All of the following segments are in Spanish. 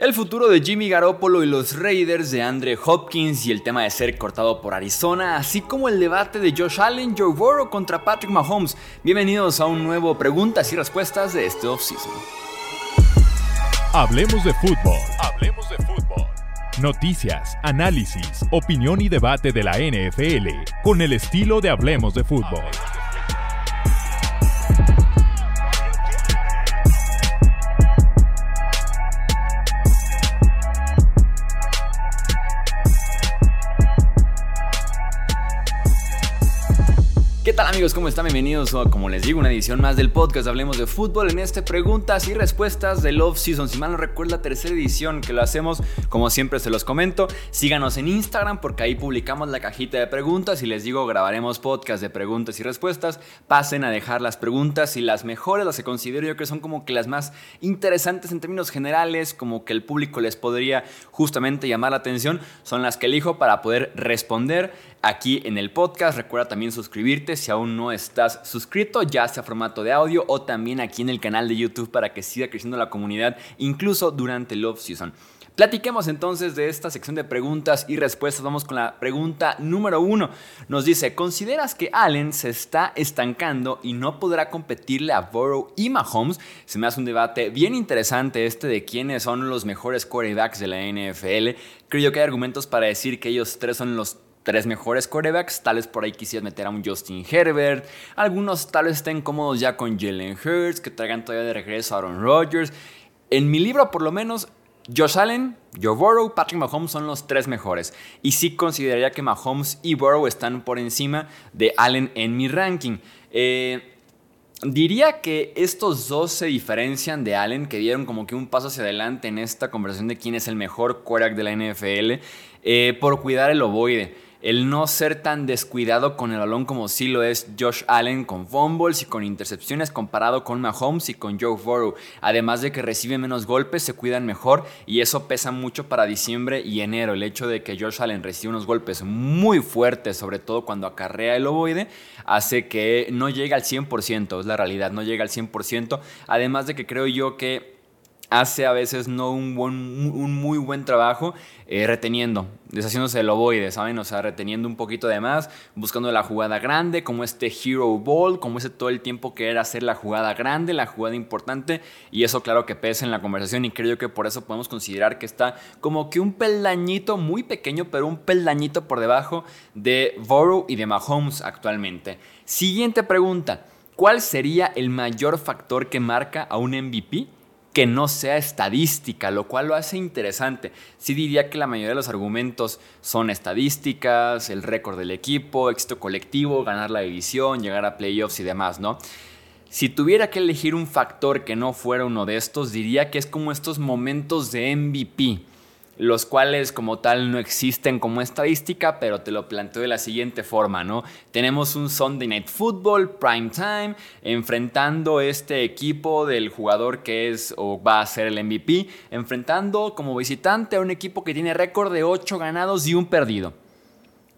El futuro de Jimmy Garoppolo y los Raiders de Andre Hopkins y el tema de ser cortado por Arizona, así como el debate de Josh Allen, Joe Burrow contra Patrick Mahomes. Bienvenidos a un nuevo preguntas y respuestas de este offseason. Hablemos de fútbol. Hablemos de fútbol. Noticias, análisis, opinión y debate de la NFL con el estilo de Hablemos de fútbol. Amigos? ¿Cómo están? Bienvenidos a, como les digo, una edición más del podcast Hablemos de Fútbol. En este preguntas y respuestas del off-season. Si mal no recuerdo, la tercera edición que lo hacemos, como siempre se los comento. Síganos en Instagram porque ahí publicamos la cajita de preguntas y les digo, grabaremos podcast de preguntas y respuestas. Pasen a dejar las preguntas y las mejores, las que considero yo que son como que las más interesantes en términos generales, como que el público les podría justamente llamar la atención, son las que elijo para poder responder aquí en el podcast. Recuerda también suscribirte si aún no estás suscrito, ya sea formato de audio o también aquí en el canal de YouTube para que siga creciendo la comunidad, incluso durante el off-season. Platiquemos entonces de esta sección de preguntas y respuestas. Vamos con la pregunta número uno. Nos dice, ¿consideras que Allen se está estancando y no podrá competirle a Burrow y Mahomes? Se me hace un debate bien interesante este de quiénes son los mejores quarterbacks de la NFL. Creo que hay argumentos para decir que ellos tres son los tres mejores quarterbacks. Tal vez por ahí quisieras meter a un Justin Herbert. Algunos tal vez estén cómodos ya con Jalen Hurts, que traigan todavía de regreso a Aaron Rodgers. En mi libro, por lo menos, Josh Allen, Joe Burrow, Patrick Mahomes son los tres mejores. Y sí consideraría que Mahomes y Burrow están por encima de Allen en mi ranking. Eh, Diría que estos dos se diferencian de Allen, que dieron como que un paso hacia adelante en esta conversación de quién es el mejor quarterback de la NFL, eh, por cuidar el ovoide el no ser tan descuidado con el balón como sí lo es Josh Allen con fumbles y con intercepciones comparado con Mahomes y con Joe Burrow. Además de que recibe menos golpes, se cuidan mejor y eso pesa mucho para diciembre y enero. El hecho de que Josh Allen recibe unos golpes muy fuertes, sobre todo cuando acarrea el ovoide, hace que no llegue al 100%, es la realidad, no llega al 100%. Además de que creo yo que hace a veces no un, un muy buen trabajo eh, reteniendo, deshaciéndose el ovoide, ¿saben? O sea, reteniendo un poquito de más, buscando la jugada grande, como este Hero Ball, como ese todo el tiempo que era hacer la jugada grande, la jugada importante, y eso claro que pesa en la conversación y creo que por eso podemos considerar que está como que un peldañito muy pequeño, pero un peldañito por debajo de Burrow y de Mahomes actualmente. Siguiente pregunta, ¿cuál sería el mayor factor que marca a un MVP? Que no sea estadística, lo cual lo hace interesante. Sí diría que la mayoría de los argumentos son estadísticas, el récord del equipo, éxito colectivo, ganar la división, llegar a playoffs y demás, ¿no? Si tuviera que elegir un factor que no fuera uno de estos, diría que es como estos momentos de MVP los cuales como tal no existen como estadística, pero te lo planteo de la siguiente forma, ¿no? Tenemos un Sunday Night Football, prime time, enfrentando este equipo del jugador que es o va a ser el MVP, enfrentando como visitante a un equipo que tiene récord de 8 ganados y un perdido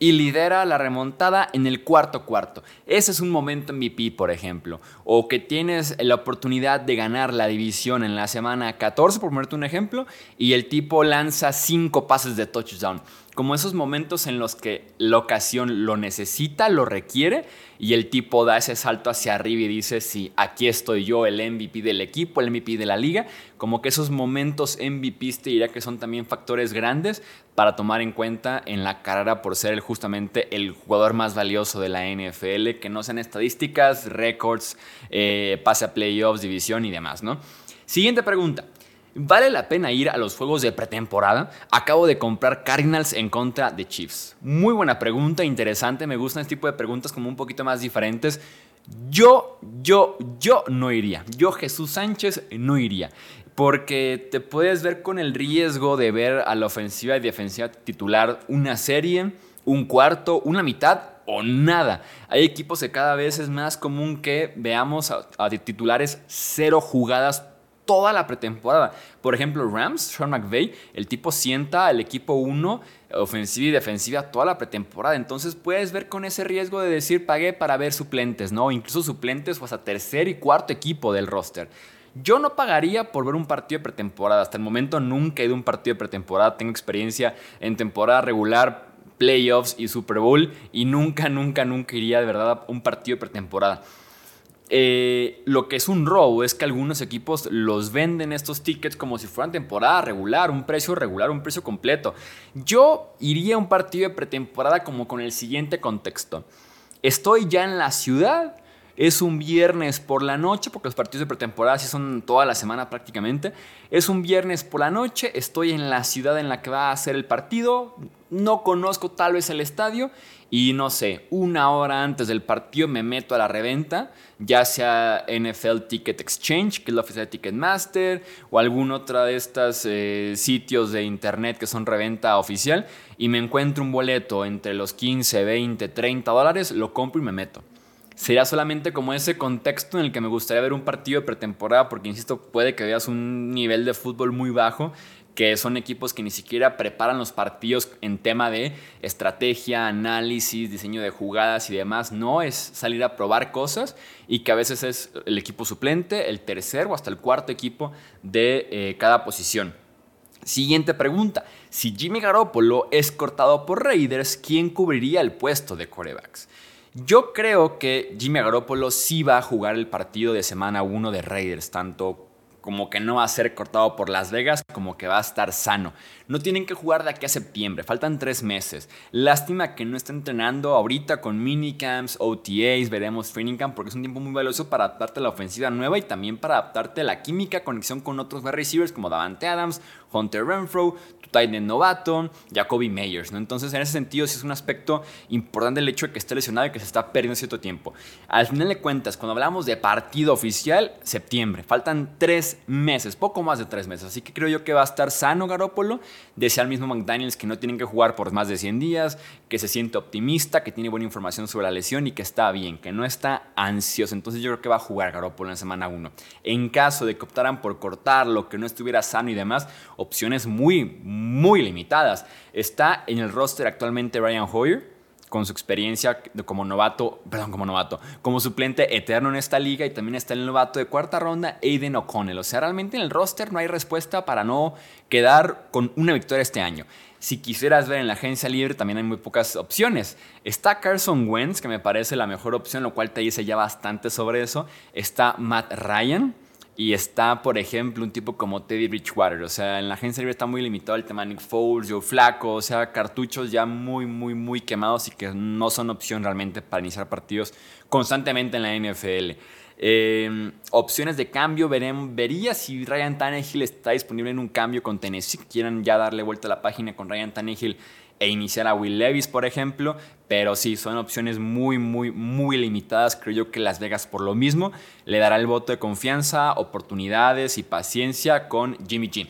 y lidera la remontada en el cuarto cuarto. Ese es un momento MVP, por ejemplo. O que tienes la oportunidad de ganar la división en la semana 14, por ponerte un ejemplo, y el tipo lanza 5 pases de touchdown como esos momentos en los que la ocasión lo necesita, lo requiere, y el tipo da ese salto hacia arriba y dice, sí, aquí estoy yo, el MVP del equipo, el MVP de la liga, como que esos momentos MVP te diría que son también factores grandes para tomar en cuenta en la carrera por ser justamente el jugador más valioso de la NFL, que no sean estadísticas, récords, eh, pase a playoffs, división y demás, ¿no? Siguiente pregunta. ¿Vale la pena ir a los juegos de pretemporada? Acabo de comprar Cardinals en contra de Chiefs. Muy buena pregunta, interesante. Me gustan este tipo de preguntas como un poquito más diferentes. Yo, yo, yo no iría. Yo, Jesús Sánchez, no iría. Porque te puedes ver con el riesgo de ver a la ofensiva y defensiva titular una serie, un cuarto, una mitad o nada. Hay equipos que cada vez es más común que veamos a, a titulares cero jugadas toda la pretemporada. Por ejemplo, Rams, Sean McVay, el tipo sienta al equipo 1 ofensiva y defensiva toda la pretemporada. Entonces puedes ver con ese riesgo de decir pagué para ver suplentes, ¿no? Incluso suplentes o hasta tercer y cuarto equipo del roster. Yo no pagaría por ver un partido de pretemporada. Hasta el momento nunca he ido a un partido de pretemporada. Tengo experiencia en temporada regular, playoffs y Super Bowl y nunca, nunca, nunca iría de verdad a un partido de pretemporada. Eh, lo que es un robo es que algunos equipos los venden estos tickets como si fueran temporada regular, un precio regular, un precio completo. Yo iría a un partido de pretemporada como con el siguiente contexto. Estoy ya en la ciudad, es un viernes por la noche, porque los partidos de pretemporada sí son toda la semana prácticamente. Es un viernes por la noche, estoy en la ciudad en la que va a ser el partido, no conozco tal vez el estadio y no sé, una hora antes del partido me meto a la reventa, ya sea NFL Ticket Exchange, que es la oficina de Ticketmaster, o algún otro de estos eh, sitios de internet que son reventa oficial, y me encuentro un boleto entre los 15, 20, 30 dólares, lo compro y me meto. Sería solamente como ese contexto en el que me gustaría ver un partido de pretemporada, porque insisto, puede que veas un nivel de fútbol muy bajo que son equipos que ni siquiera preparan los partidos en tema de estrategia, análisis, diseño de jugadas y demás. No es salir a probar cosas y que a veces es el equipo suplente, el tercer o hasta el cuarto equipo de eh, cada posición. Siguiente pregunta. Si Jimmy Garoppolo es cortado por Raiders, ¿quién cubriría el puesto de corebacks? Yo creo que Jimmy Garoppolo sí va a jugar el partido de semana 1 de Raiders, tanto como que no va a ser cortado por Las Vegas, como que va a estar sano. No tienen que jugar de aquí a septiembre, faltan tres meses. Lástima que no esté entrenando ahorita con minicamps, OTAs, veremos training camp, porque es un tiempo muy valioso para adaptarte a la ofensiva nueva y también para adaptarte a la química, conexión con otros receivers como Davante Adams, Hunter Renfro, Titan novato, Jacoby Meyers, ¿no? Entonces, en ese sentido, sí es un aspecto importante el hecho de que esté lesionado y que se está perdiendo cierto tiempo. Al final de cuentas, cuando hablamos de partido oficial, septiembre, faltan tres meses, poco más de tres meses, así que creo yo que va a estar sano Garópolo, decía el mismo McDaniels que no tienen que jugar por más de 100 días, que se siente optimista, que tiene buena información sobre la lesión y que está bien, que no está ansioso, entonces yo creo que va a jugar Garópolo en semana 1. En caso de que optaran por cortarlo, que no estuviera sano y demás, opciones muy, muy limitadas. Está en el roster actualmente Ryan Hoyer, con su experiencia como novato, perdón, como novato, como suplente eterno en esta liga y también está el novato de cuarta ronda, Aiden O'Connell. O sea, realmente en el roster no hay respuesta para no quedar con una victoria este año. Si quisieras ver en la agencia libre, también hay muy pocas opciones. Está Carson Wentz, que me parece la mejor opción, lo cual te dice ya bastante sobre eso. Está Matt Ryan, y está, por ejemplo, un tipo como Teddy Bridgewater. O sea, en la agencia libre está muy limitado el tema Nick Foles, Joe Flaco. O sea, cartuchos ya muy, muy, muy quemados y que no son opción realmente para iniciar partidos constantemente en la NFL. Em, opciones de cambio, veremos, vería si Ryan Tannehill está disponible en un cambio con Tennessee. Quieran ya darle vuelta a la página con Ryan Tannehill e iniciar a Will Levis, por ejemplo. Pero sí, son opciones muy, muy, muy limitadas. Creo yo que Las Vegas, por lo mismo, le dará el voto de confianza, oportunidades y paciencia con Jimmy G.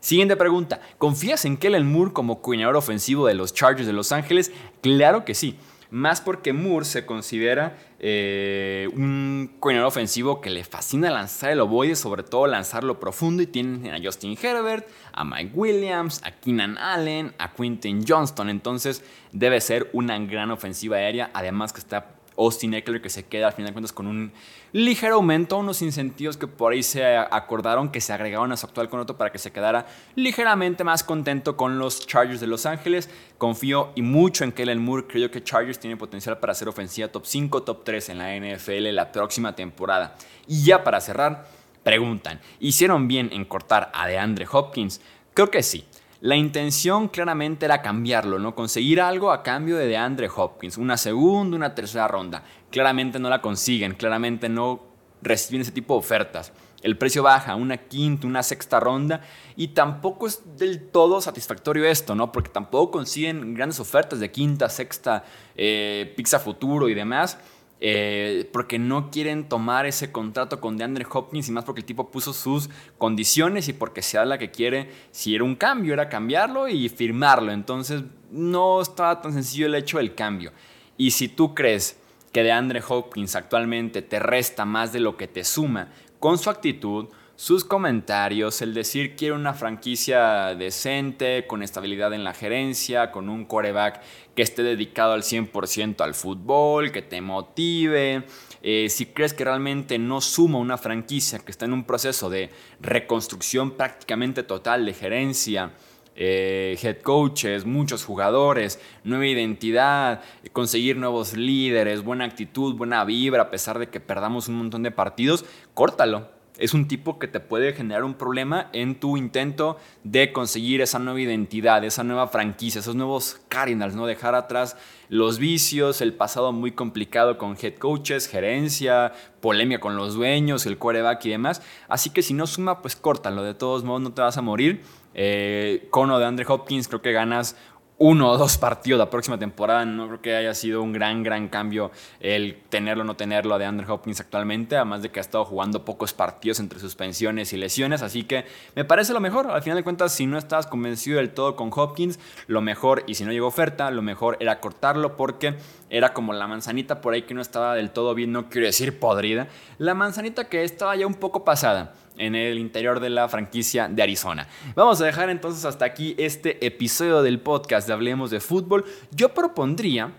Siguiente pregunta. ¿Confías en Kellen Moore como coordinador ofensivo de los Chargers de Los Ángeles? Claro que sí más porque Moore se considera eh, un coordinador ofensivo que le fascina lanzar el ovoide, sobre todo lanzarlo profundo, y tienen a Justin Herbert, a Mike Williams, a Keenan Allen, a Quinton Johnston, entonces debe ser una gran ofensiva aérea, además que está Austin Eckler que se queda al final de cuentas con un ligero aumento, unos incentivos que por ahí se acordaron que se agregaron a su actual contrato para que se quedara ligeramente más contento con los Chargers de Los Ángeles. Confío y mucho en Kellen Moore, creo que Chargers tiene potencial para ser ofensiva top 5, top 3 en la NFL la próxima temporada. Y ya para cerrar, preguntan, ¿hicieron bien en cortar a DeAndre Hopkins? Creo que sí. La intención claramente era cambiarlo, ¿no? Conseguir algo a cambio de DeAndre Hopkins, una segunda, una tercera ronda. Claramente no la consiguen, claramente no reciben ese tipo de ofertas. El precio baja, una quinta, una sexta ronda, y tampoco es del todo satisfactorio esto, ¿no? Porque tampoco consiguen grandes ofertas de quinta, sexta, eh, pizza futuro y demás. Eh, porque no quieren tomar ese contrato con DeAndre Hopkins y más porque el tipo puso sus condiciones y porque se habla que quiere, si era un cambio, era cambiarlo y firmarlo. Entonces no estaba tan sencillo el hecho del cambio. Y si tú crees que DeAndre Hopkins actualmente te resta más de lo que te suma con su actitud, sus comentarios, el decir quiero una franquicia decente, con estabilidad en la gerencia, con un coreback que esté dedicado al 100% al fútbol, que te motive. Eh, si crees que realmente no suma una franquicia que está en un proceso de reconstrucción prácticamente total de gerencia, eh, head coaches, muchos jugadores, nueva identidad, conseguir nuevos líderes, buena actitud, buena vibra, a pesar de que perdamos un montón de partidos, córtalo. Es un tipo que te puede generar un problema en tu intento de conseguir esa nueva identidad, esa nueva franquicia, esos nuevos Cardinals, ¿no? Dejar atrás los vicios, el pasado muy complicado con head coaches, gerencia, polemia con los dueños, el quarterback y demás. Así que si no suma, pues córtalo. De todos modos, no te vas a morir eh, cono de Andre Hopkins, creo que ganas uno o dos partidos la próxima temporada. No creo que haya sido un gran, gran cambio el tenerlo o no tenerlo de Andrew Hopkins actualmente, además de que ha estado jugando pocos partidos entre suspensiones y lesiones, así que me parece lo mejor. Al final de cuentas, si no estabas convencido del todo con Hopkins, lo mejor, y si no llegó oferta, lo mejor era cortarlo porque era como la manzanita por ahí que no estaba del todo bien, no quiero decir podrida, la manzanita que estaba ya un poco pasada en el interior de la franquicia de Arizona. Vamos a dejar entonces hasta aquí este episodio del podcast de Hablemos de Fútbol. Yo propondría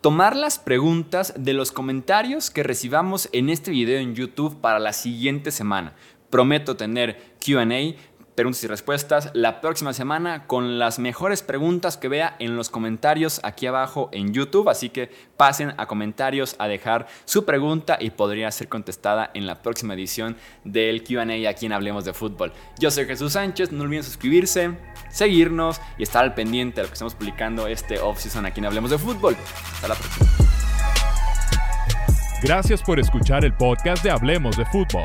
tomar las preguntas de los comentarios que recibamos en este video en YouTube para la siguiente semana. Prometo tener QA, preguntas y respuestas la próxima semana con las mejores preguntas que vea en los comentarios aquí abajo en YouTube. Así que pasen a comentarios a dejar su pregunta y podría ser contestada en la próxima edición del QA aquí en Hablemos de Fútbol. Yo soy Jesús Sánchez, no olviden suscribirse, seguirnos y estar al pendiente de lo que estamos publicando este off-season aquí en Hablemos de Fútbol. Hasta la próxima. Gracias por escuchar el podcast de Hablemos de Fútbol.